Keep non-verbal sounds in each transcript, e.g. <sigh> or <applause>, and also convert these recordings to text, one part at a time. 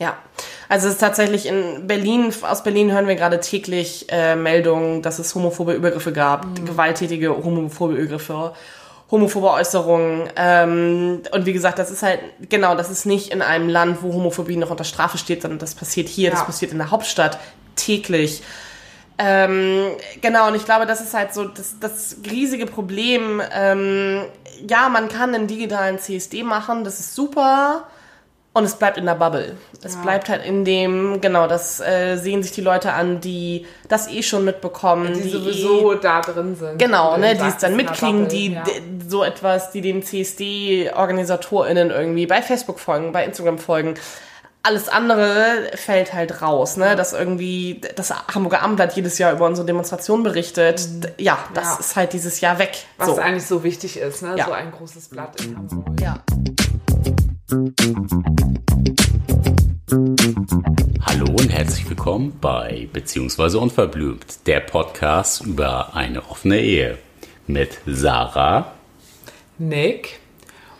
Ja, also es ist tatsächlich in Berlin, aus Berlin hören wir gerade täglich äh, Meldungen, dass es homophobe Übergriffe gab, mhm. gewalttätige homophobe Übergriffe, homophobe Äußerungen. Ähm, und wie gesagt, das ist halt, genau, das ist nicht in einem Land, wo Homophobie noch unter Strafe steht, sondern das passiert hier, ja. das passiert in der Hauptstadt täglich. Ähm, genau, und ich glaube, das ist halt so das, das riesige Problem. Ähm, ja, man kann einen digitalen CSD machen, das ist super. Und es bleibt in der Bubble. Es ja. bleibt halt in dem, genau, das äh, sehen sich die Leute an, die das eh schon mitbekommen. Die, die sowieso eh, da drin sind. Genau, ne, die es dann mitkriegen, die ja. so etwas, die den CSD-OrganisatorInnen irgendwie bei Facebook folgen, bei Instagram folgen. Alles andere fällt halt raus, ne? Dass irgendwie das Hamburger Abendblatt jedes Jahr über unsere Demonstration berichtet. Mhm. Ja, das ist halt dieses Jahr weg. Was so. eigentlich so wichtig ist, ne? So ein großes Blatt in Hamburg. Ja. Hallo und herzlich willkommen bei Beziehungsweise Unverblümt, der Podcast über eine offene Ehe mit Sarah, Nick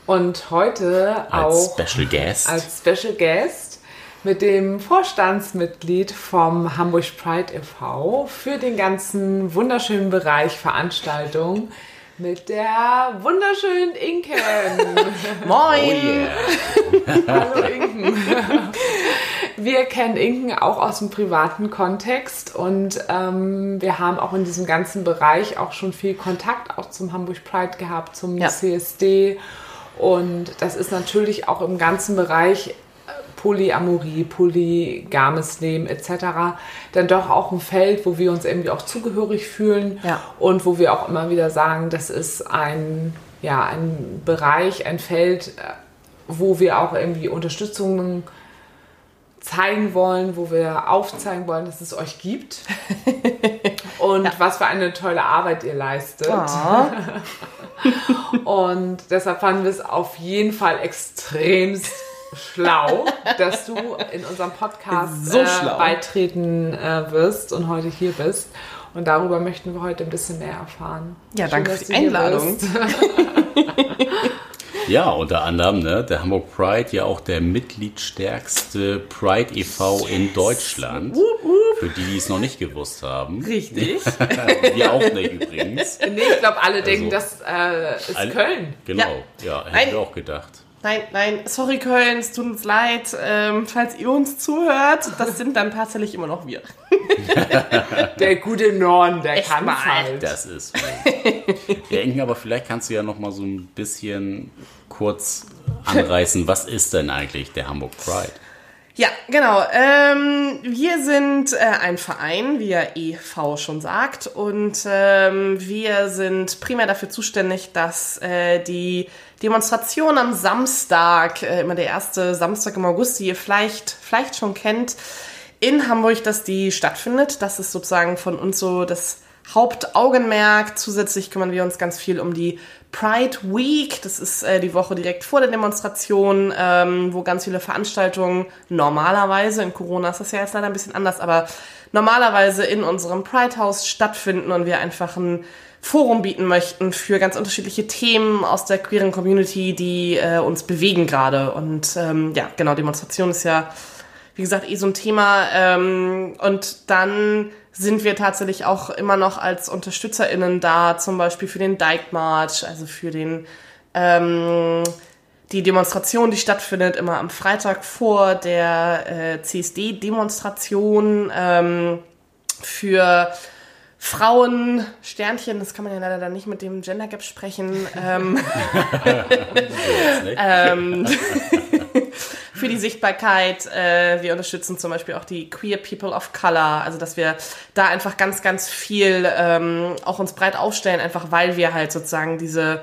und heute als auch Special Guest. als Special Guest mit dem Vorstandsmitglied vom Hamburg Pride e.V. für den ganzen wunderschönen Bereich Veranstaltung mit der wunderschönen Inken. <laughs> Moin! Oh. <laughs> Hallo Inken. Wir kennen Inken auch aus dem privaten Kontext und ähm, wir haben auch in diesem ganzen Bereich auch schon viel Kontakt auch zum Hamburg Pride gehabt, zum ja. CSD. Und das ist natürlich auch im ganzen Bereich Polyamorie, polygames Leben etc. dann doch auch ein Feld, wo wir uns irgendwie auch zugehörig fühlen ja. und wo wir auch immer wieder sagen, das ist ein, ja, ein Bereich, ein Feld, äh, wo wir auch irgendwie Unterstützung zeigen wollen, wo wir aufzeigen wollen, dass es euch gibt <laughs> und ja. was für eine tolle Arbeit ihr leistet. Oh. <laughs> und deshalb fanden wir es auf jeden Fall extremst schlau, dass du in unserem Podcast so äh, beitreten äh, wirst und heute hier bist. Und darüber möchten wir heute ein bisschen mehr erfahren. Ja, Schön, danke für die Einladung. <laughs> ja, unter anderem ne, der Hamburg Pride, ja auch der mitgliedstärkste Pride e.V. in Deutschland. Für die, die es noch nicht gewusst haben. Richtig. <laughs> wir auch nicht übrigens. Nee, ich glaube, alle denken, also, das äh, ist alle, Köln. Genau, ja, ja hätten wir auch gedacht. Nein, nein, sorry Köln, es tut uns leid, ähm, falls ihr uns zuhört. Das sind dann tatsächlich immer noch wir. <laughs> der gute Norden, der kann mal. halt. Das ist. ja, Inken, aber vielleicht kannst du ja noch mal so ein bisschen kurz anreißen, was ist denn eigentlich der Hamburg Pride? Ja, genau. Ähm, wir sind äh, ein Verein, wie ja EV schon sagt, und ähm, wir sind primär dafür zuständig, dass äh, die Demonstration am Samstag, äh, immer der erste Samstag im August, die ihr vielleicht, vielleicht schon kennt, in Hamburg, dass die stattfindet. Das ist sozusagen von uns so das Hauptaugenmerk. Zusätzlich kümmern wir uns ganz viel um die Pride Week. Das ist äh, die Woche direkt vor der Demonstration, ähm, wo ganz viele Veranstaltungen normalerweise, in Corona ist das ja jetzt leider ein bisschen anders, aber normalerweise in unserem Pride House stattfinden und wir einfach ein Forum bieten möchten für ganz unterschiedliche Themen aus der queeren Community, die äh, uns bewegen gerade. Und ähm, ja, genau, Demonstration ist ja, wie gesagt, eh so ein Thema. Ähm, und dann sind wir tatsächlich auch immer noch als UnterstützerInnen da, zum Beispiel für den Dyke March, also für den ähm, die Demonstration, die stattfindet immer am Freitag vor der äh, CSD-Demonstration ähm, für Frauen, Sternchen, das kann man ja leider dann nicht mit dem Gender Gap sprechen. Ähm, <laughs> <laughs> ähm, für die Sichtbarkeit. Äh, wir unterstützen zum Beispiel auch die Queer People of Color, also dass wir da einfach ganz, ganz viel ähm, auch uns breit aufstellen, einfach weil wir halt sozusagen diese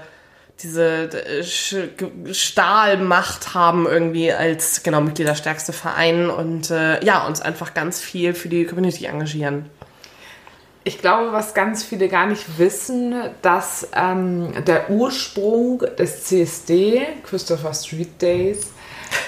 diese äh, Stahlmacht haben irgendwie als genau Mitgliederstärkste Verein und äh, ja uns einfach ganz viel für die Community engagieren ich glaube, was ganz viele gar nicht wissen, dass ähm, der Ursprung des CSD, Christopher Street Days,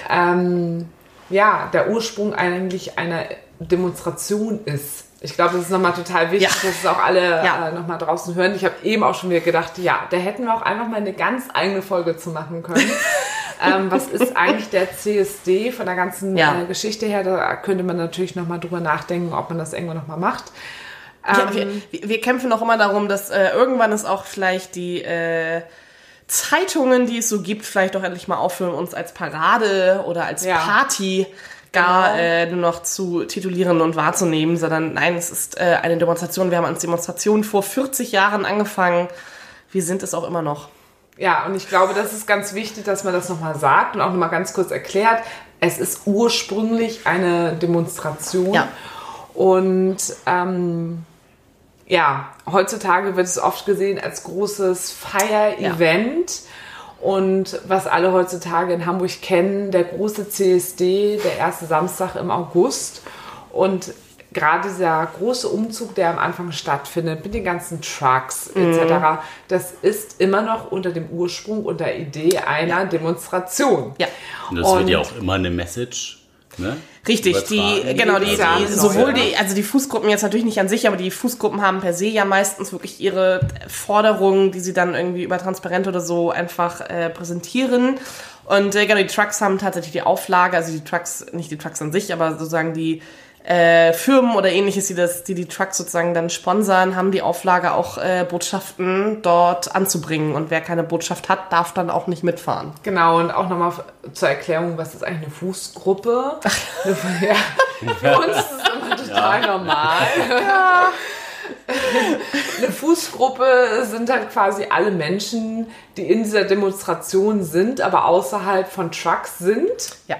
ähm, ja, der Ursprung eigentlich einer Demonstration ist. Ich glaube, das ist nochmal total wichtig, ja. dass es auch alle ja. äh, nochmal draußen hören. Ich habe eben auch schon wieder gedacht, ja, da hätten wir auch einfach mal eine ganz eigene Folge zu machen können. <laughs> ähm, was ist eigentlich der CSD von der ganzen Ja. äh, Geschichte her? Da könnte man natürlich nochmal drüber nachdenken, ob man das irgendwo nochmal macht. Ähm, wir, wir kämpfen auch immer darum, dass äh, irgendwann es auch vielleicht die äh, Zeitungen, die es so gibt, vielleicht doch endlich mal aufhören, uns als Parade oder als Ja. Party gar Genau. äh, nur noch zu titulieren und wahrzunehmen, sondern nein, es ist äh, eine Demonstration. Wir haben als Demonstration vor 40 Jahren angefangen. Wir sind es auch immer noch. Ja, und ich glaube, das ist ganz wichtig, dass man das nochmal sagt und auch nochmal ganz kurz erklärt. Es ist ursprünglich eine Demonstration. Ja. Und ähm, ja, heutzutage wird es oft gesehen als großes Feier-Event. Und was alle heutzutage in Hamburg kennen, der große CSD, der erste Samstag im August. Und gerade dieser große Umzug, der am Anfang stattfindet, mit den ganzen Trucks etc., das ist immer noch unter dem Ursprung und der Idee einer Demonstration. Ja. Und das wird Und- ja auch immer eine Message. Ne? Richtig, die, genau, die, die, sowohl die, also die Fußgruppen jetzt natürlich nicht an sich, aber die Fußgruppen haben per se ja meistens wirklich ihre Forderungen, die sie dann irgendwie über Transparent oder so einfach äh, präsentieren. Und äh, genau, die Trucks haben tatsächlich die Auflage, also die Trucks, nicht die Trucks an sich, aber sozusagen die äh, Firmen oder ähnliches, die das, die die Trucks sozusagen dann sponsern, haben die Auflage auch äh, Botschaften dort anzubringen. Und wer keine Botschaft hat, darf dann auch nicht mitfahren. Genau, und auch nochmal zur Erklärung, was ist eigentlich eine Fußgruppe? <laughs> ja, für uns ist es immer total normal. Eine Fußgruppe sind halt quasi alle Menschen, die in dieser Demonstration sind, aber außerhalb von Trucks sind. Ja.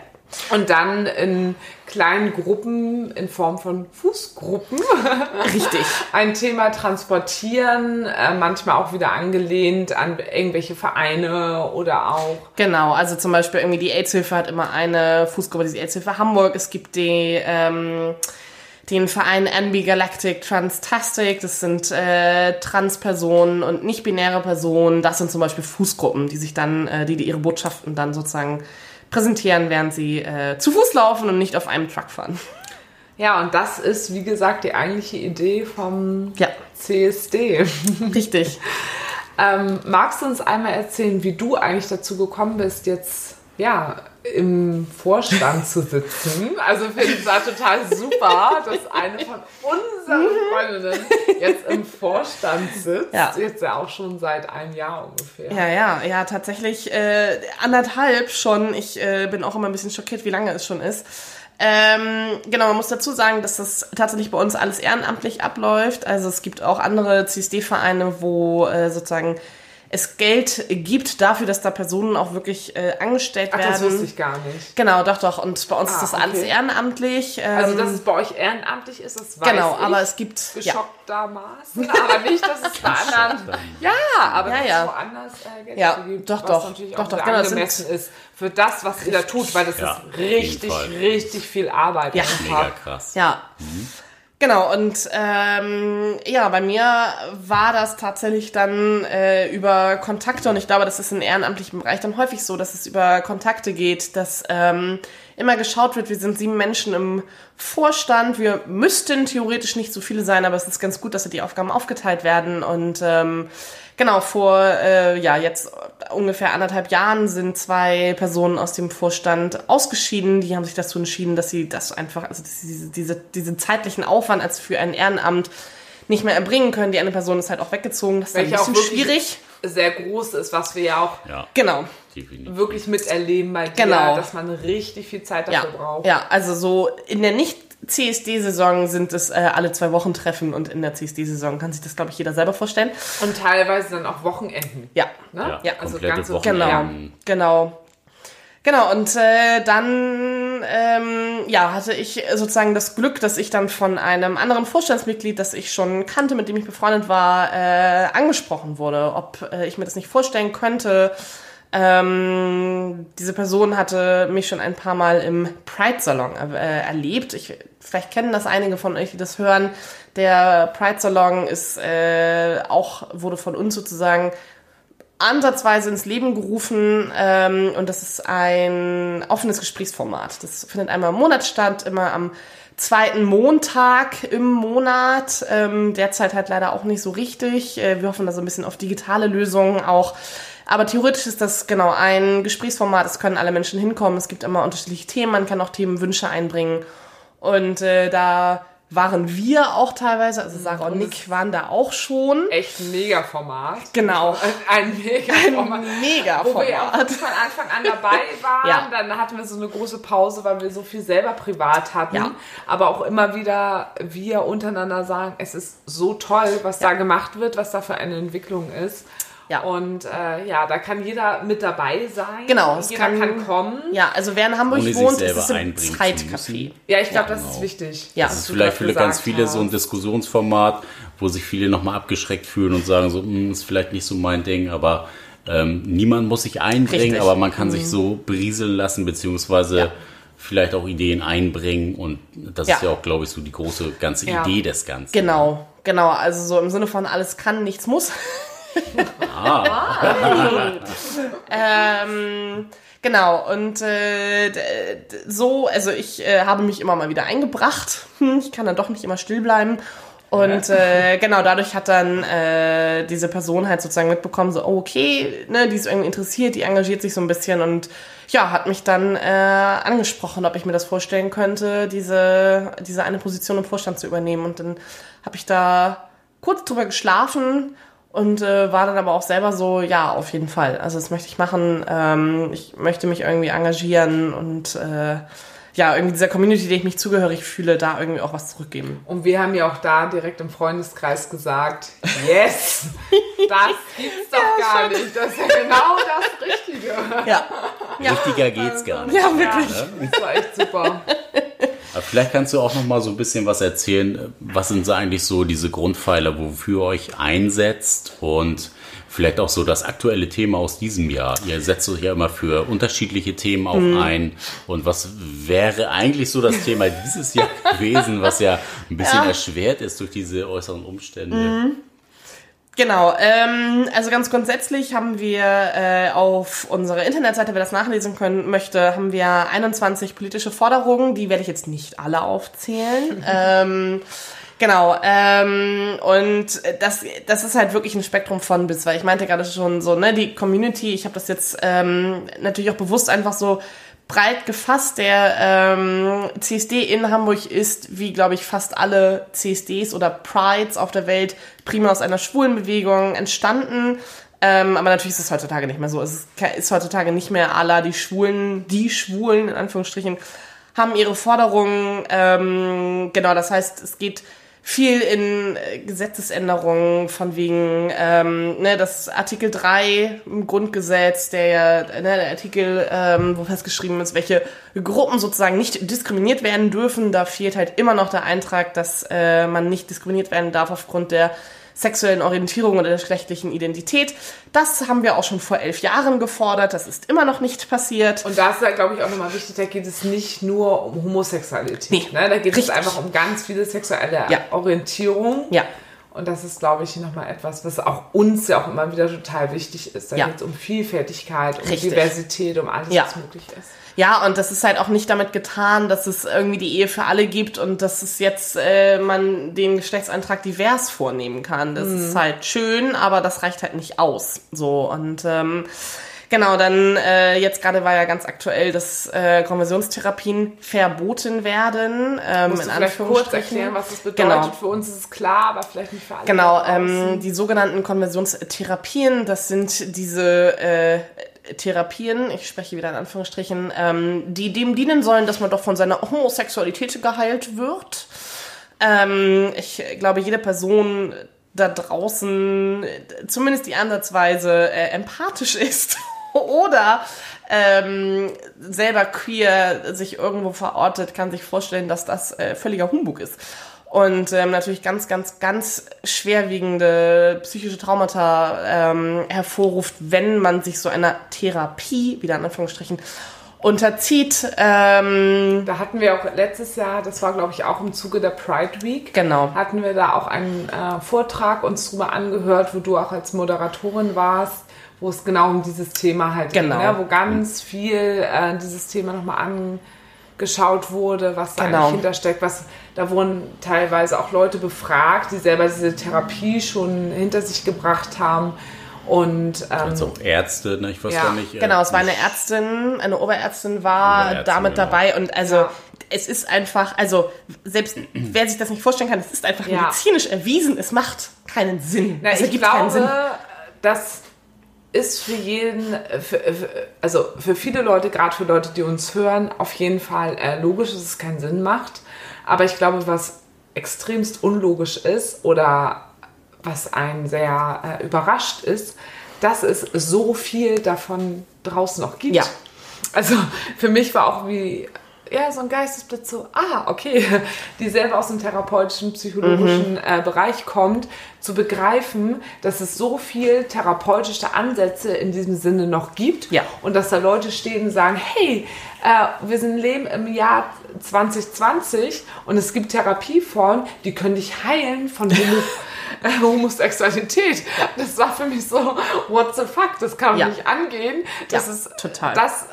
Und dann in kleinen Gruppen in Form von Fußgruppen Richtig. <laughs> ein Thema transportieren, äh, manchmal auch wieder angelehnt an irgendwelche Vereine oder auch Genau, also zum Beispiel irgendwie die AIDS-Hilfe hat immer eine Fußgruppe, die AIDS-Hilfe Hamburg. Es gibt die, ähm, den Verein NB Galactic Transtastic. Das sind äh, Transpersonen und nicht-binäre Personen. Das sind zum Beispiel Fußgruppen, die sich dann, äh, die, die ihre Botschaften dann sozusagen präsentieren, während sie äh, zu Fuß laufen und nicht auf einem Truck fahren. Ja, und das ist, wie gesagt, die eigentliche Idee vom Ja. CSD. <laughs> Richtig. ähm, magst du uns einmal erzählen, wie du eigentlich dazu gekommen bist, jetzt ja im Vorstand zu sitzen? Also finde ich es da total super, dass eine von unseren Freundinnen jetzt im Vorstand sitzt. Ja. Jetzt ja auch schon seit einem Jahr ungefähr. Ja, ja, ja, tatsächlich äh, anderthalb schon. Ich äh, bin auch immer ein bisschen schockiert, wie lange es schon ist. Ähm, genau, man muss dazu sagen, dass das tatsächlich bei uns alles ehrenamtlich abläuft. Also es gibt auch andere CSD-Vereine, wo äh, sozusagen es Geld gibt dafür, dass da Personen auch wirklich äh, angestellt Ach, werden. das wusste ich gar nicht. Genau, doch, doch. Und bei uns Ah, ist das alles okay. ehrenamtlich. Ähm, Also, dass es bei euch ehrenamtlich ist, das weiß genau, ich. aber es gibt ja, geschocktermaßen, aber nicht, dass es <laughs> bei anderen. Ja, aber Ja, dass ja. es woanders äh, Geld Ja, gibt, doch, was doch, natürlich doch, auch doch, genau, sind- angemessen ist für das, was ihr da tut, weil das Ja, ist richtig, richtig viel Arbeit. Ja. Mega krass. Ja. Genau, und ähm, ja, bei mir war das tatsächlich dann äh, über Kontakte. Und ich glaube, das ist im ehrenamtlichen Bereich dann häufig so, dass es über Kontakte geht, dass ähm, immer geschaut wird, wir sind sieben Menschen im Vorstand, wir müssten theoretisch nicht so viele sein, aber es ist ganz gut, dass die Aufgaben aufgeteilt werden. Und ähm, Genau, vor äh, ja jetzt ungefähr anderthalb Jahren sind zwei Personen aus dem Vorstand ausgeschieden. Die haben sich dazu entschieden, dass sie das einfach, also diese, diese, diesen zeitlichen Aufwand als für ein Ehrenamt nicht mehr erbringen können. Die eine Person ist halt auch weggezogen. Das ist ein Welche auch bisschen wirklich schwierig. Sehr groß ist, was wir ja auch Ja, Genau. definitiv. wirklich miterleben bei dir, Genau. dass man richtig viel Zeit Ja, dafür braucht. ja, also so in der nicht CSD-Saison sind es äh, alle zwei Wochen Treffen und in der CSD-Saison kann sich das, glaube ich, jeder selber vorstellen. Und teilweise dann auch Wochenenden. Ja, Ne? Ja, Ja, also komplette ganze Genau, Wochenenden. genau. Genau, und äh, dann ähm, ja, hatte ich sozusagen das Glück, dass ich dann von einem anderen Vorstandsmitglied, das ich schon kannte, mit dem ich befreundet war, äh, angesprochen wurde, ob äh, ich mir das nicht vorstellen könnte. Ähm, diese Person hatte mich schon ein paar Mal im Pride-Salon äh, erlebt. Ich, vielleicht kennen das einige von euch, die das hören. Der Pride-Salon ist äh, auch, wurde von uns sozusagen ansatzweise ins Leben gerufen ähm, und das ist ein offenes Gesprächsformat. Das findet einmal im Monat statt, immer am zweiten Montag im Monat. Ähm, derzeit halt leider auch nicht so richtig. Äh, wir hoffen da so ein bisschen auf digitale Lösungen auch. Aber theoretisch ist das genau ein Gesprächsformat. Es können alle Menschen hinkommen. Es gibt immer unterschiedliche Themen. Man kann auch Themenwünsche einbringen. Und äh, da waren wir auch teilweise, also Sarah und Nick waren da auch schon. Echt ein Mega-Format. Genau. <laughs> Ein, Mega-Format. Ein Mega-Format. Wo wir auch von Anfang an dabei <laughs> waren. Ja. Dann hatten wir so eine große Pause, weil wir so viel selber privat hatten. Ja. Aber auch immer wieder wir untereinander sagen, es ist so toll, was da gemacht wird, was da für eine Entwicklung ist. Ja. Und äh, ja, da kann jeder mit dabei sein. Genau, es Jeder kann, kann- kommen. Ja, also wer in Hamburg Ohne sich wohnt, ist selber es zu Zeitcafé. Ja, ich glaube, Ja, das ist genau. wichtig. Ja. Das ist vielleicht für ganz viele so ein hast. Diskussionsformat, wo sich viele nochmal abgeschreckt fühlen und sagen so, "Hm, ist vielleicht nicht so mein Ding, aber ähm, niemand muss sich einbringen, Richtig. Mhm. aber man kann sich so berieseln lassen, beziehungsweise Ja. vielleicht auch Ideen einbringen und das Ja. ist ja auch, glaube ich, so die große ganze Ja. Idee des Ganzen. Genau, genau. Also so im Sinne von alles kann, nichts muss. <laughs> ähm, genau, und äh, so, also ich äh, habe mich immer mal wieder eingebracht. Hm, ich kann dann doch nicht immer still bleiben. Und äh, genau, dadurch hat dann äh, diese Person halt sozusagen mitbekommen, so, oh, okay, ne, die ist irgendwie interessiert, die engagiert sich so ein bisschen und ja, hat mich dann äh, angesprochen, ob ich mir das vorstellen könnte, diese, diese eine Position im Vorstand zu übernehmen. Und dann habe ich da kurz drüber geschlafen und äh, war dann aber auch selber so, ja, auf jeden Fall. Also das möchte ich machen. Ähm, ich möchte mich irgendwie engagieren und äh, ja, irgendwie dieser Community, der ich mich zugehörig fühle, da irgendwie auch was zurückgeben. Und wir haben ja auch da direkt im Freundeskreis gesagt, yes, <laughs> das gibt's doch gar nicht. Das ist ja genau das Richtige. Ja, ja, Richtiger geht's gar nicht. ja wirklich. Das war echt super. Aber vielleicht kannst du auch noch mal so ein bisschen was erzählen. Was sind so eigentlich so diese Grundpfeiler, wofür ihr euch einsetzt und vielleicht auch so das aktuelle Thema aus diesem Jahr. Ihr setzt euch ja immer für unterschiedliche Themen auch Mhm. ein. Und was wäre eigentlich so das Thema dieses Jahr <laughs> gewesen, was ja ein bisschen Ja. erschwert ist durch diese äußeren Umstände? Mhm. Genau, ähm, also ganz grundsätzlich haben wir äh, auf unserer Internetseite, wer das nachlesen können möchte, haben wir 21 politische Forderungen, die werde ich jetzt nicht alle aufzählen. <laughs> ähm, genau, ähm, und das, das ist halt wirklich ein Spektrum von bis, weil ich meinte gerade schon so, ne, die Community, ich habe das jetzt ähm, natürlich auch bewusst einfach so breit gefasst. Der ähm, CSD in Hamburg ist, wie glaube ich fast alle CSDs oder Prides auf der Welt, prima aus einer schwulen Bewegung entstanden. Ähm, aber natürlich ist es heutzutage nicht mehr so. Es ist, ist heutzutage nicht mehr la die Schwulen, die Schwulen in Anführungsstrichen, haben ihre Forderungen. Ähm, genau, das heißt, es geht viel in äh, Gesetzesänderungen von wegen, ähm, ne, das Artikel 3 im Grundgesetz, der ja, ne, der Artikel, ähm, wo festgeschrieben ist, welche Gruppen sozusagen nicht diskriminiert werden dürfen. Da fehlt halt immer noch der Eintrag, dass äh, man nicht diskriminiert werden darf aufgrund der sexuellen Orientierung oder der geschlechtlichen Identität. Das haben wir auch schon vor elf Jahren gefordert. Das ist immer noch nicht passiert. Und da ist ja, glaube ich, auch nochmal wichtig, da geht es nicht nur um Homosexualität. Nee, ne? Da geht richtig. es einfach um ganz viele sexuelle Ja. Orientierung. Ja. Und das ist, glaube ich, nochmal etwas, was auch uns ja auch immer wieder total wichtig ist. Da Ja. geht es um Vielfältigkeit, um Richtig. Diversität, um alles, Ja. was möglich ist. Ja, und das ist halt auch nicht damit getan, dass es irgendwie die Ehe für alle gibt und dass es jetzt äh, man den Geschlechtseintrag divers vornehmen kann. Das ist halt schön, aber das reicht halt nicht aus. So und ähm, genau, dann äh, jetzt gerade war ja ganz aktuell, dass äh, Konversionstherapien verboten werden. Ähm, Musst in du vielleicht kurz erklären, was das bedeutet? Genau. Für uns ist es klar, aber vielleicht nicht für alle. Genau, ähm, die sogenannten Konversionstherapien, das sind diese äh, Therapien, ich spreche wieder in Anführungsstrichen, ähm, die dem dienen sollen, dass man doch von seiner Homosexualität geheilt wird. Ähm, ich glaube, jede Person da draußen, zumindest die ansatzweise äh, empathisch <laughs> ist oder ähm, selber queer sich irgendwo verortet, kann sich vorstellen, dass das äh, völliger Humbug ist. Und ähm, natürlich ganz, ganz, ganz schwerwiegende psychische Traumata ähm, hervorruft, wenn man sich so einer Therapie, wieder in Anführungsstrichen, unterzieht. Ähm, Da hatten wir auch letztes Jahr, das war glaube ich auch im Zuge der Pride Week, Genau. hatten wir da auch einen äh, Vortrag uns drüber angehört, wo du auch als Moderatorin warst, wo es genau um dieses Thema halt Genau. ging, ne? wo ganz viel äh, dieses Thema nochmal angeschaut wurde, was da Genau. eigentlich hintersteckt, was da wurden teilweise auch Leute befragt, die selber diese Therapie schon hinter sich gebracht haben Und ähm, Also auch Ärzte, ne? ich weiß Ja, gar nicht. äh, Genau, es war eine Ärztin, eine Oberärztin war Oberärztin, damit genau. dabei und also Ja. es ist einfach, also selbst wer sich das nicht vorstellen kann, es ist einfach Ja. medizinisch erwiesen, es macht keinen Sinn. Na, es ich ergibt keinen Sinn. glaube, das ist für jeden, für, für, also für viele Leute, gerade für Leute, die uns hören, auf jeden Fall äh, logisch, dass es keinen Sinn macht. Aber ich glaube, was extremst unlogisch ist oder was einen sehr äh, überrascht ist, dass es so viel davon draußen noch gibt. Ja. Also für mich war auch wie ja, so ein Geistesblitz so, ah, okay, <laughs> die selber aus dem therapeutischen, psychologischen Mhm. äh, Bereich kommt, zu begreifen, dass es so viel therapeutische Ansätze in diesem Sinne noch gibt Ja. und dass da Leute stehen und sagen, hey, äh, wir sind leben im Jahr 2020 und es gibt Therapieformen, die können dich heilen von Homo äh, <laughs> <laughs> Homosexualität. Das war für mich so, what the fuck, das kann Ja. nicht angehen. Das Ja, ist total. Das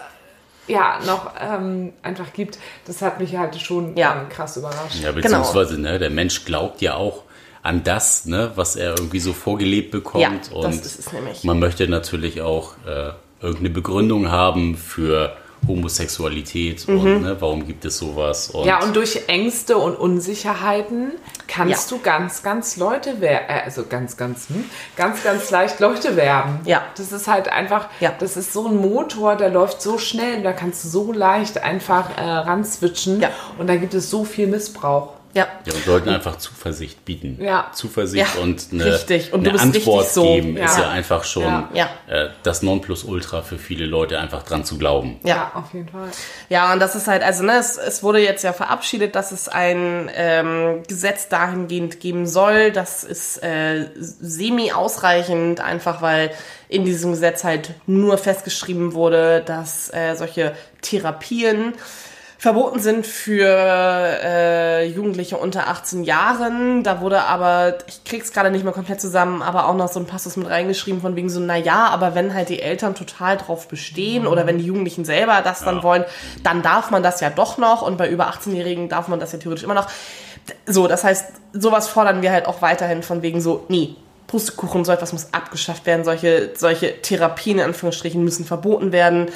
ja, noch ähm, einfach gibt, das hat mich halt schon Ja. ähm, krass überrascht. Ja, beziehungsweise, ne, der Mensch glaubt ja auch an das, ne, was er irgendwie so vorgelebt bekommt. Ja, das und ist es nämlich. man möchte natürlich auch äh, irgendeine Begründung haben für Homosexualität Mhm. und ne, warum gibt es sowas. Und Ja, und durch Ängste und Unsicherheiten kannst Ja. du ganz, ganz Leute werden, äh, also ganz, ganz, hm, ganz, ganz leicht Leute werden. Ja. Das ist halt einfach, Ja. das ist so ein Motor, der läuft so schnell, da kannst du so leicht einfach äh, ranswitchen Ja. und da gibt es so viel Missbrauch. Ja. Ja, und sollten einfach Zuversicht bieten. Ja. Zuversicht Ja, und eine, richtig. Und du eine bist richtig Antwort so. geben ist Ja. ja einfach schon Ja. Ja. Äh, das Nonplusultra für viele Leute, einfach dran zu glauben. Ja. auf jeden Fall. Ja, und das ist halt, also ne, es, es wurde jetzt ja verabschiedet, dass es ein ähm, Gesetz dahingehend geben soll. Das ist äh, semi-ausreichend, einfach weil in diesem Gesetz halt nur festgeschrieben wurde, dass äh, solche Therapien verboten sind für äh, Jugendliche unter 18 Jahren. Da wurde aber, ich krieg's gerade nicht mehr komplett zusammen, aber auch noch so ein Passus mit reingeschrieben von wegen so, na ja, aber wenn halt die Eltern total drauf bestehen oder wenn die Jugendlichen selber das dann Ja. wollen, dann darf man das ja doch noch und bei über 18-Jährigen darf man das ja theoretisch immer noch. So, das heißt, sowas fordern wir halt auch weiterhin von wegen so, nee, Pustekuchen, so etwas muss abgeschafft werden, solche, solche Therapien in Anführungsstrichen müssen verboten werden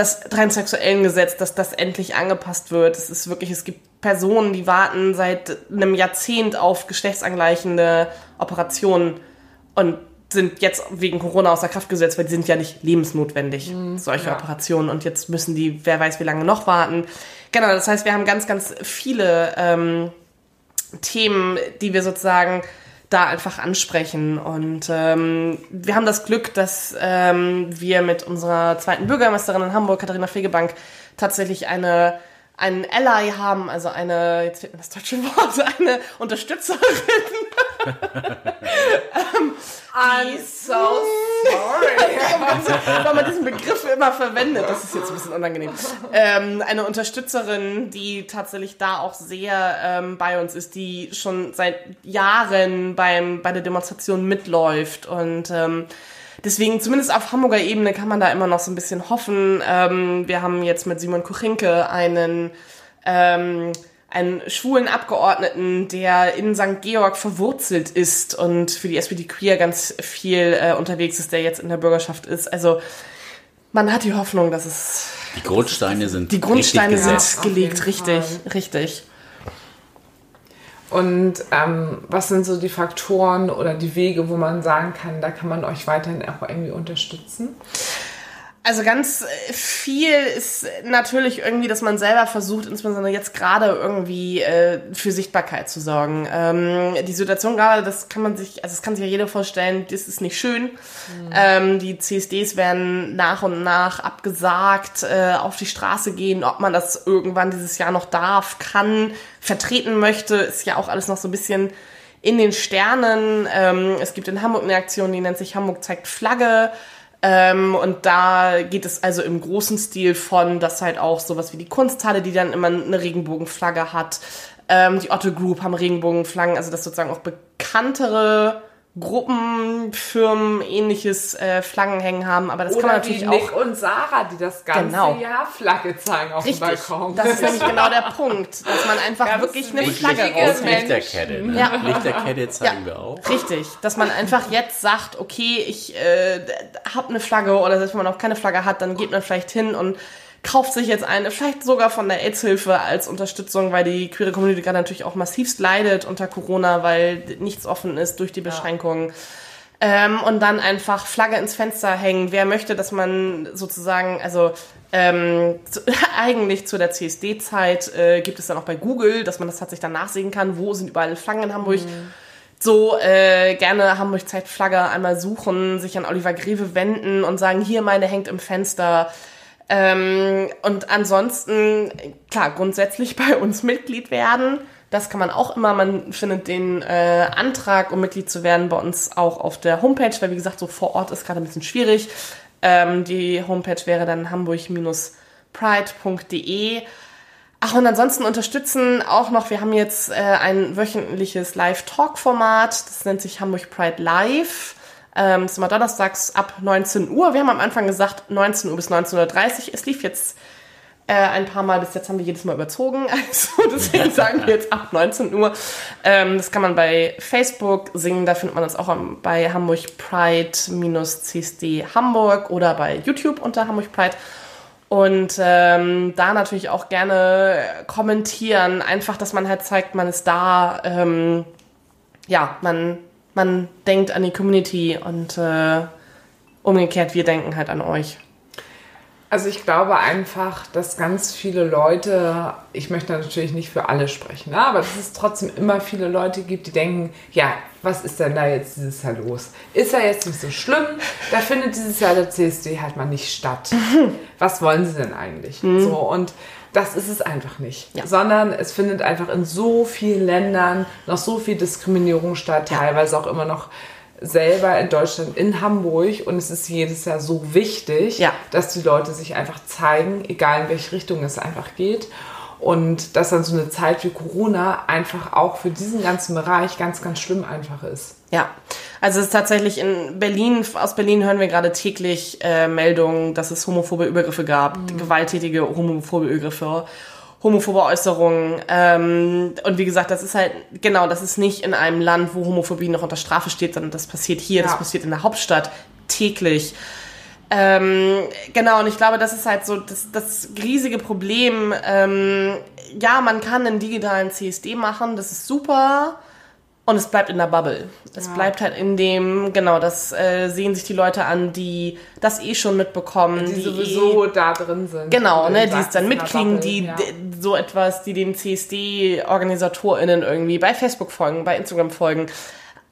das Transsexuellengesetz, dass das endlich angepasst wird. Es ist wirklich, es gibt Personen, die warten seit einem Jahrzehnt auf geschlechtsangleichende Operationen und sind jetzt wegen Corona außer Kraft gesetzt, weil die sind ja nicht lebensnotwendig, solche ja. Operationen. Und jetzt müssen die, wer weiß wie lange noch warten. Genau, das heißt, wir haben ganz, ganz viele ähm, Themen, die wir sozusagen da einfach ansprechen. Und ähm, wir haben das Glück, dass ähm, wir mit unserer zweiten Bürgermeisterin in Hamburg, Katharina Fegebank, tatsächlich eine einen Ally haben, also eine, jetzt fehlt mir das deutsche Wort, <laughs> eine Unterstützerin. <laughs> I'm so sorry. <laughs> weil man diesen Begriff immer verwendet. Das ist jetzt ein bisschen unangenehm. Ähm, eine Unterstützerin, die tatsächlich da auch sehr ähm, bei uns ist, die schon seit Jahren beim, bei der Demonstration mitläuft. Und ähm, deswegen, zumindest auf Hamburger Ebene, kann man da immer noch so ein bisschen hoffen. Ähm, wir haben jetzt mit Simon Kuchinke einen ähm, einen schwulen Abgeordneten, der in St. Georg verwurzelt ist und für die SPD Queer ganz viel äh, unterwegs ist, der jetzt in der Bürgerschaft ist. Also man hat die Hoffnung, dass es Die Grundsteine sind die Grundsteine richtig sind gelegt, richtig, Fall. richtig. Und ähm, was sind so die Faktoren oder die Wege, wo man sagen kann, da kann man euch weiterhin auch irgendwie unterstützen? Also ganz äh, viel ist natürlich irgendwie, dass man selber versucht, insbesondere jetzt gerade irgendwie äh, für Sichtbarkeit zu sorgen. Ähm, die Situation gerade, das kann man sich, also das kann sich ja jeder vorstellen, das ist nicht schön. Ähm, die CSDs werden nach und nach abgesagt, äh, auf die Straße gehen, ob man das irgendwann dieses Jahr noch darf, kann, vertreten möchte, ist ja auch alles noch so ein bisschen in den Sternen. Ähm, es gibt in Hamburg eine Aktion, die nennt sich Hamburg zeigt Flagge. Ähm, und da geht es also im großen Stil von, dass halt auch sowas wie die Kunsthalle, die dann immer eine Regenbogenflagge hat. Ähm, die Otto Group haben Regenbogenflaggen, also dass sozusagen auch bekanntere Gruppen, Firmen ähnliches äh, Flaggen hängen haben, aber das Oder kann man natürlich wie auch Nick und Sarah, die das ganze Genau. Jahr Flagge zeigen auf dem Richtig, Balkon. das ist nämlich genau der Punkt, dass man einfach Ganz wirklich eine. Flagge Wichtige raus. Und Menschen. Lichterkette. Ne? Ja. Lichterkette zeigen Ja. wir auch. Richtig, dass man einfach jetzt sagt, okay, ich äh, habe eine Flagge oder selbst wenn man auch keine Flagge hat, dann geht man vielleicht hin und kauft sich jetzt eine, vielleicht sogar von der AIDS-Hilfe als Unterstützung, weil die queere Community gerade natürlich auch massivst leidet unter Corona, weil nichts offen ist durch die Beschränkungen. Ähm, und dann einfach Flagge ins Fenster hängen. Wer möchte, dass man sozusagen, also ähm, zu, <laughs> eigentlich zu der CSD-Zeit äh, gibt es dann auch bei Google, dass man das tatsächlich dann nachsehen kann, wo sind überall Flaggen in Hamburg. So äh, gerne Hamburg Zeit Flagge einmal suchen, sich an Oliver Greve wenden und sagen, hier meine hängt im Fenster. Ähm, und ansonsten, klar, grundsätzlich <laughs> bei uns Mitglied werden. Das kann man auch immer. Man findet den äh, Antrag, um Mitglied zu werden, bei uns auch auf der Homepage, weil wie gesagt, so vor Ort ist gerade ein bisschen schwierig. Ähm, die Homepage wäre dann hamburg-pride.de. Ach, und ansonsten unterstützen auch noch, wir haben jetzt äh, ein wöchentliches Live-Talk-Format, das nennt sich Hamburg Pride Live. Ähm, das ist immer donnerstags ab 19 Uhr. Wir haben am Anfang gesagt 19 Uhr bis 19.30 Uhr. Es lief jetzt äh, ein paar Mal, bis jetzt haben wir jedes Mal überzogen. <laughs> Also deswegen sagen wir jetzt ab 19 Uhr. Ähm, das kann man bei Facebook singen, da findet man uns auch bei Hamburg Pride-CSD Hamburg oder bei YouTube unter Hamburg Pride. Und ähm, da natürlich auch gerne kommentieren, einfach, dass man halt zeigt, man ist da, ähm, ja, man, man denkt an die Community und äh, umgekehrt, wir denken halt an euch. Also ich glaube einfach, dass ganz viele Leute, ich möchte natürlich nicht für alle sprechen, ne, aber dass es trotzdem immer viele Leute gibt, die denken, ja, was ist denn da jetzt dieses Jahr los? Ist ja jetzt nicht so schlimm, da findet dieses Jahr der CSD halt mal nicht statt. <laughs> Was wollen sie denn eigentlich? So und das ist es einfach nicht, Ja. sondern es findet einfach in so vielen Ländern noch so viel Diskriminierung statt, teilweise auch immer noch selber in Deutschland, in Hamburg und es ist jedes Jahr so wichtig, Ja. dass die Leute sich einfach zeigen, egal in welche Richtung es einfach geht. Und dass dann so eine Zeit wie Corona einfach auch für diesen ganzen Bereich ganz, ganz schlimm einfach ist. Ja, also es ist tatsächlich in Berlin, aus Berlin hören wir gerade täglich äh, Meldungen, dass es homophobe Übergriffe gab, gewalttätige homophobe Übergriffe, homophobe Äußerungen. Ähm, und wie gesagt, das ist halt, genau, das ist nicht in einem Land, wo Homophobie noch unter Strafe steht, sondern das passiert hier, das Ja. passiert in der Hauptstadt täglich. Ähm, genau, und ich glaube, das ist halt so das, das riesige Problem. Ähm, ja, man kann einen digitalen CSD machen, das ist super. Und es bleibt in der Bubble. Es bleibt halt in dem, genau, das äh, sehen sich die Leute an, die das eh schon mitbekommen. Die, eh, sowieso da drin sind. Genau, ne, die es dann mitkriegen, Bubble, die ja. so etwas, die den CSD-OrganisatorInnen irgendwie bei Facebook folgen, bei Instagram folgen.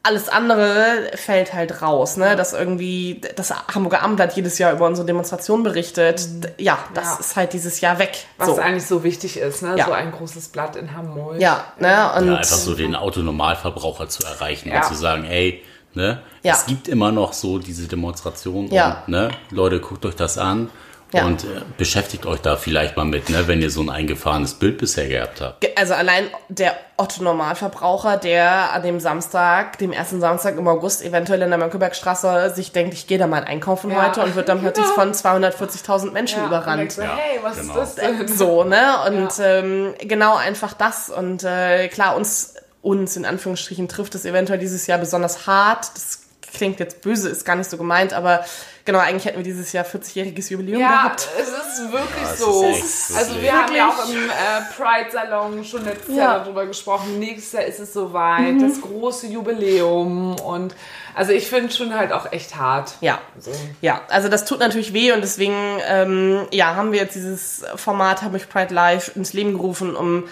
Alles andere fällt halt raus, ne? Dass irgendwie das Hamburger Abendblatt jedes Jahr über unsere Demonstration berichtet. D- Ja, das Mhm. Ja. ist halt dieses Jahr weg. Was so. eigentlich so wichtig ist, ne? Ja. So ein großes Blatt in Hamburg. Ja, ne? Und Ja, einfach so den Autonormalverbraucher zu erreichen Ja. und zu sagen, ey, ne, Ja. es gibt immer noch so diese Demonstrationen Ja. und, ne, Leute, guckt euch das an Ja. und äh, beschäftigt euch da vielleicht mal mit, ne, wenn ihr so ein eingefahrenes Bild bisher gehabt habt. Also allein der Otto-Normalverbraucher, der an dem Samstag, dem ersten Samstag im August, eventuell in der Mönckebergstraße sich denkt, ich gehe da mal einkaufen Ja. heute und wird dann plötzlich von 240.000 Menschen Ja, überrannt. So, hey, was genau. ist das denn? So, ne? Und ähm, genau einfach das. Und äh, klar, uns, uns in Anführungsstrichen trifft es eventuell dieses Jahr besonders hart. Das klingt jetzt böse, ist gar nicht so gemeint, aber genau, eigentlich hätten wir dieses Jahr 40-jähriges Jubiläum Ja, gehabt. es ist wirklich Ja, es so. ist echt also wirklich- wir haben ja auch im äh, Pride-Salon schon letztes Ja. Jahr darüber gesprochen. Nächstes Jahr ist es soweit, das große Jubiläum. Und also ich finde schon halt auch echt hart. Ja. So. Ja, also das tut natürlich weh und deswegen ähm, ja, haben wir jetzt dieses Format Hamburg Pride Live ins Leben gerufen, um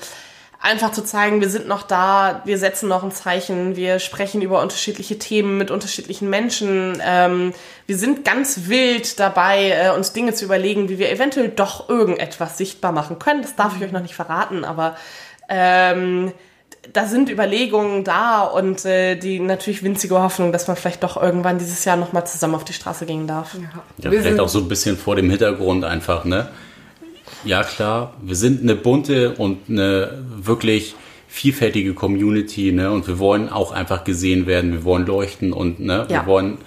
einfach zu zeigen, wir sind noch da, wir setzen noch ein Zeichen, wir sprechen über unterschiedliche Themen mit unterschiedlichen Menschen. Ähm, wir sind ganz wild dabei, äh, uns Dinge zu überlegen, wie wir eventuell doch irgendetwas sichtbar machen können. Das darf ich euch noch nicht verraten, aber ähm, da sind Überlegungen da und äh, die natürlich winzige Hoffnung, dass man vielleicht doch irgendwann dieses Jahr nochmal zusammen auf die Straße gehen darf. Ja, wir vielleicht sind, auch so ein bisschen vor dem Hintergrund einfach, ne? Ja, klar, wir sind eine bunte und eine wirklich vielfältige Community, ne? Und wir wollen auch einfach gesehen werden, wir wollen leuchten und ne, Ja. wir wollen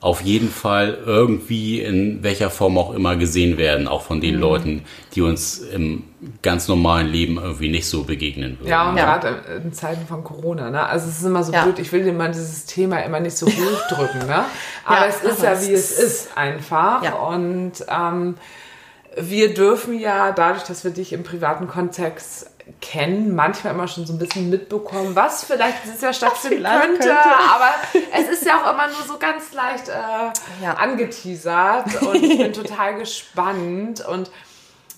auf jeden Fall irgendwie in welcher Form auch immer gesehen werden, auch von Mhm. den Leuten, die uns im ganz normalen Leben irgendwie nicht so begegnen würden. Ja, und Ja. gerade in, Zeiten von Corona, ne? Also es ist immer so Ja. blöd, ich will immer dieses Thema immer nicht so <laughs> hochdrücken, ne? Aber Ja, es ist aber ja, wie es ist- ist einfach. Ja. Und ähm, wir dürfen ja, dadurch, dass wir dich im privaten Kontext kennen, manchmal immer schon so ein bisschen mitbekommen, was vielleicht dieses Jahr stattfinden könnte, könnte. aber es ist ja auch immer nur so ganz leicht äh, Ja. angeteasert und ich bin <laughs> total gespannt und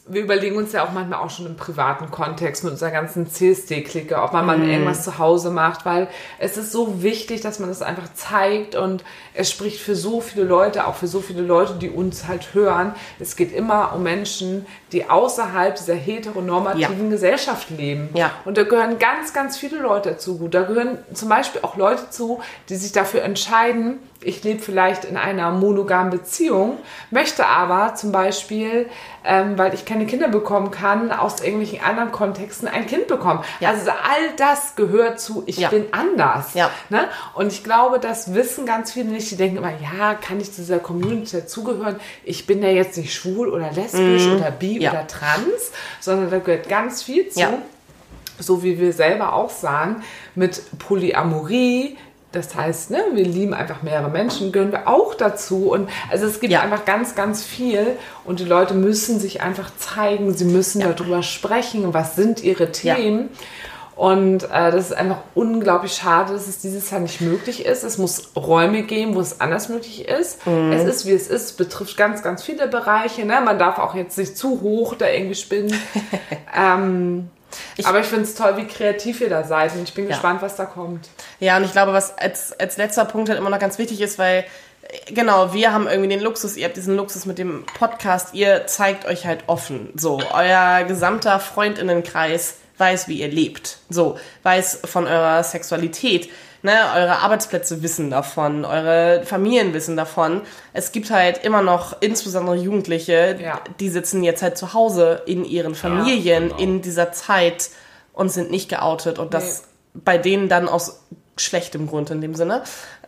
wir überlegen uns ja auch manchmal auch schon im privaten Kontext mit unserer ganzen CSD-Clique, ob man mal irgendwas zu Hause macht, weil es ist so wichtig, dass man das einfach zeigt und es spricht für so viele Leute, auch für so viele Leute, die uns halt hören. Es geht immer um Menschen, die außerhalb dieser heteronormativen Gesellschaft leben. Ja. Und da gehören ganz, ganz viele Leute dazu. Gut, da gehören zum Beispiel auch Leute zu, die sich dafür entscheiden, ich lebe vielleicht in einer monogamen Beziehung, möchte aber zum Beispiel, ähm, weil ich keine Kinder bekommen kann, aus irgendwelchen anderen Kontexten ein Kind bekommen. Ja. Also all das gehört zu, ich Ja. bin anders. Ja. Ne? Und ich glaube, das wissen ganz viele nicht. Die denken immer, ja, kann ich zu dieser Community dazugehören? Ich bin ja jetzt nicht schwul oder lesbisch oder bi Mhm. Oder trans, sondern da gehört ganz viel zu so wie wir selber auch sagen, mit Polyamorie, das heißt, ne, wir lieben einfach mehrere Menschen, gehören wir auch dazu. Und also es gibt Ja. einfach ganz, ganz viel und die Leute müssen sich einfach zeigen, sie müssen darüber sprechen, was sind ihre Ja. Themen. Und äh, das ist einfach unglaublich schade, dass es dieses Jahr nicht möglich ist. Es muss Räume geben, wo es anders möglich ist. Mhm. Es ist, wie es ist, betrifft ganz, ganz viele Bereiche. Ne? Man darf auch jetzt nicht zu hoch da irgendwie spinnen. <laughs> ähm, aber ich finde es toll, wie kreativ ihr da seid. Und ich bin Ja. gespannt, was da kommt. Ja, und ich glaube, was als, als letzter Punkt halt immer noch ganz wichtig ist, weil genau, wir haben irgendwie den Luxus, ihr habt diesen Luxus mit dem Podcast, ihr zeigt euch halt offen. So, euer gesamter Freundinnenkreis weiß, wie ihr lebt. So, weiß von eurer Sexualität. Ne, eure Arbeitsplätze wissen davon, eure Familien wissen davon. Es gibt halt immer noch insbesondere Jugendliche, Ja. die sitzen jetzt halt zu Hause in ihren Familien genau. in dieser Zeit und sind nicht geoutet und das bei denen dann aus schlechtem Grund in dem Sinne.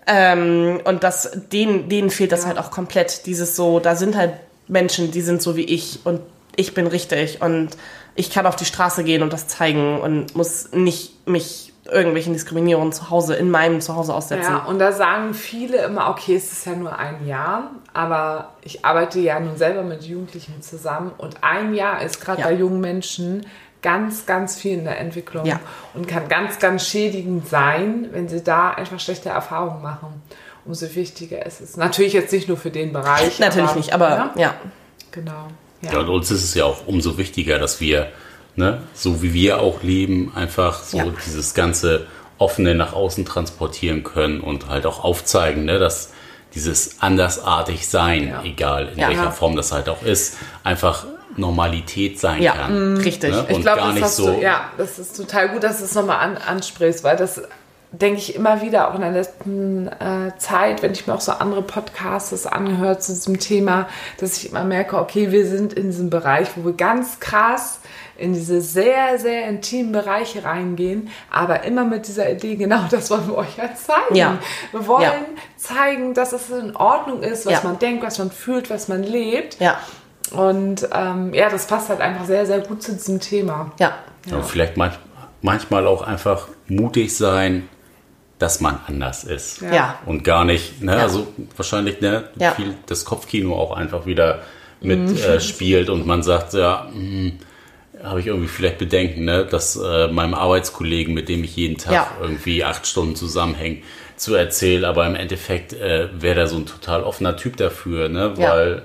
Ähm, und das, denen, denen fehlt das halt auch komplett. Dieses so, da sind halt Menschen, die sind so wie ich und ich bin richtig und ich kann auf die Straße gehen und das zeigen und muss nicht mich irgendwelchen Diskriminierungen zu Hause, in meinem Zuhause aussetzen. Ja, und da sagen viele immer, okay, es ist ja nur ein Jahr, aber ich arbeite ja nun selber mit Jugendlichen zusammen und ein Jahr ist gerade Ja. bei jungen Menschen ganz, ganz viel in der Entwicklung Ja. und kann ganz, ganz schädigend sein, wenn sie da einfach schlechte Erfahrungen machen. Umso wichtiger ist es. Natürlich jetzt nicht nur für den Bereich. Natürlich nicht, aber ja, ja. genau. Ja, und uns ist es ja auch umso wichtiger, dass wir, ne, so wie wir auch leben, einfach so Ja. dieses ganze Offene nach außen transportieren können und halt auch aufzeigen, ne, dass dieses andersartig sein, Ja. egal in Ja. welcher. Form das halt auch ist, einfach Normalität sein Ja, kann. richtig. Ne? Ich glaube, das hast so. du, ja, das ist total gut, dass du es nochmal an, ansprichst, weil das denke ich immer wieder, auch in der letzten äh, Zeit, wenn ich mir auch so andere Podcasts angehört zu diesem Thema, dass ich immer merke, okay, wir sind in diesem Bereich, wo wir ganz krass in diese sehr, sehr intimen Bereiche reingehen, aber immer mit dieser Idee, genau <laughs> das wollen wir euch ja zeigen. Ja. Wir wollen Ja. zeigen, dass es in Ordnung ist, was Ja. man denkt, was man fühlt, was man lebt. Ja, Und ähm, ja, das passt halt einfach sehr, sehr gut zu diesem Thema. ja, Und vielleicht manch, manchmal auch einfach mutig sein, dass man anders ist. Ja. ja. Und gar nicht, ne, also wahrscheinlich ne, Ja. viel das Kopfkino auch einfach wieder mit äh, spielt und man sagt, ja, habe ich irgendwie vielleicht Bedenken, ne, dass äh, meinem Arbeitskollegen, mit dem ich jeden Tag Ja. irgendwie acht Stunden zusammenhänge, zu erzählen, aber im Endeffekt äh, wäre der so ein total offener Typ dafür, ne, Ja. weil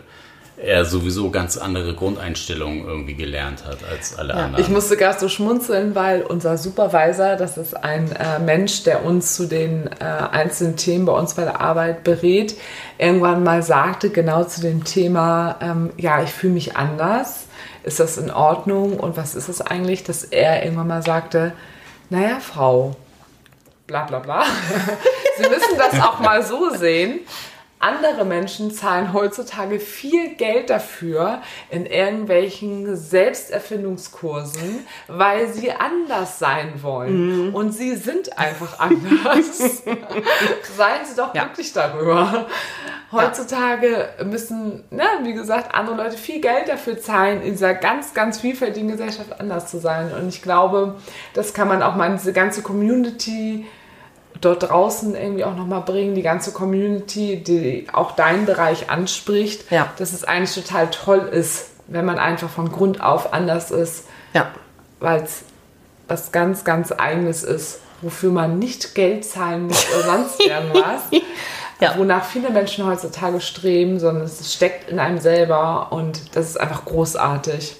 er sowieso ganz andere Grundeinstellungen irgendwie gelernt hat als alle anderen. Ich musste gerade so schmunzeln, weil unser Supervisor, das ist ein äh, Mensch, der uns zu den äh, einzelnen Themen bei uns bei der Arbeit berät, irgendwann mal sagte, genau zu dem Thema, ähm, ja, ich fühle mich anders. Ist das in Ordnung? Und was ist es eigentlich, dass er irgendwann mal sagte, naja, Frau, bla bla bla. <laughs> Sie müssen das auch mal so sehen. Andere Menschen zahlen heutzutage viel Geld dafür in irgendwelchen Selbsterfindungskursen, weil sie anders sein wollen. Mhm. Und sie sind einfach anders. <laughs> Seien Sie doch ja. glücklich darüber. Heutzutage müssen, na, wie gesagt, andere Leute viel Geld dafür zahlen, in dieser ganz, ganz vielfältigen Gesellschaft anders zu sein. Und ich glaube, das kann man auch mal in diese ganze Community dort draußen irgendwie auch nochmal bringen, die ganze Community, die auch deinen Bereich anspricht, ja. dass es eigentlich total toll ist, wenn man einfach von Grund auf anders ist. Ja. Weil es was ganz, ganz Eigenes ist, wofür man nicht Geld zahlen muss oder sonst <laughs> irgendwas. ja. Wonach viele Menschen heutzutage streben, sondern es steckt in einem selber und das ist einfach großartig.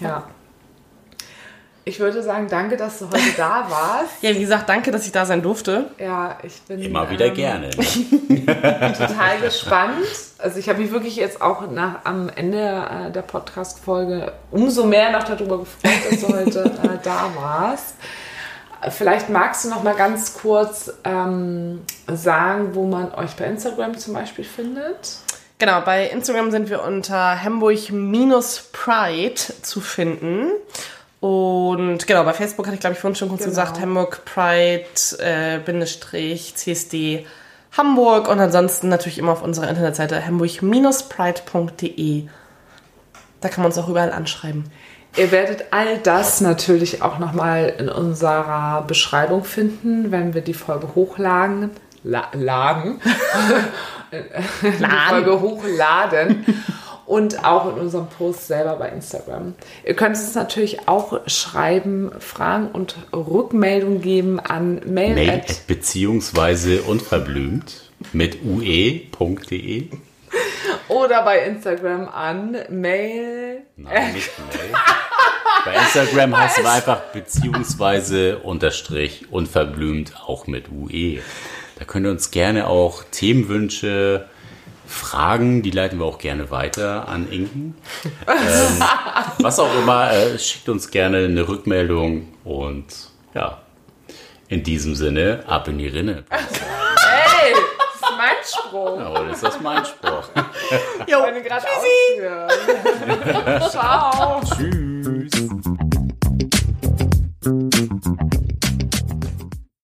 Ja. Ich würde sagen, danke, dass du heute da <laughs> warst. ja, wie gesagt, danke, dass ich da sein durfte. Ja, ich bin immer wieder ähm, gerne. <laughs> Ne? total gespannt. Also ich habe mich wirklich jetzt auch nach, am Ende äh, der Podcast-Folge umso mehr noch darüber gefreut, dass du heute <laughs> äh, da warst. Vielleicht magst du noch mal ganz kurz ähm, sagen, wo man euch bei Instagram zum Beispiel findet. Genau, bei Instagram sind wir unter Hamburg-Pride zu finden. Und genau, bei Facebook hatte ich, glaube ich, vorhin schon kurz genau. gesagt, Hamburg Pride, äh, Bindestrich, CSD Hamburg und ansonsten natürlich immer auf unserer Internetseite hamburg-pride.de. Da kann man uns auch überall anschreiben. Ihr werdet all das natürlich auch nochmal in unserer Beschreibung finden, wenn wir die Folge hochladen. La lagen. <laughs> die Folge hochladen und auch in unserem Post selber bei Instagram. Ihr könnt uns natürlich auch schreiben, Fragen und Rückmeldungen geben an mail, mail at beziehungsweise unverblümt mit ue.de oder bei Instagram an mail. Nein, nicht mail. bei Instagram <laughs> heißt es einfach beziehungsweise unterstrich unverblümt auch mit ue. Da könnt ihr uns gerne auch Themenwünsche Fragen, die leiten wir auch gerne weiter an Inken. <laughs> ähm, was auch immer, äh, schickt uns gerne eine Rückmeldung und ja, in diesem Sinne, ab in die Rinne. <laughs> Hey, das ist mein Spruch. Ja, oder ist das mein Spruch? <laughs> Jo, ich gerade Ciao. Tschüss.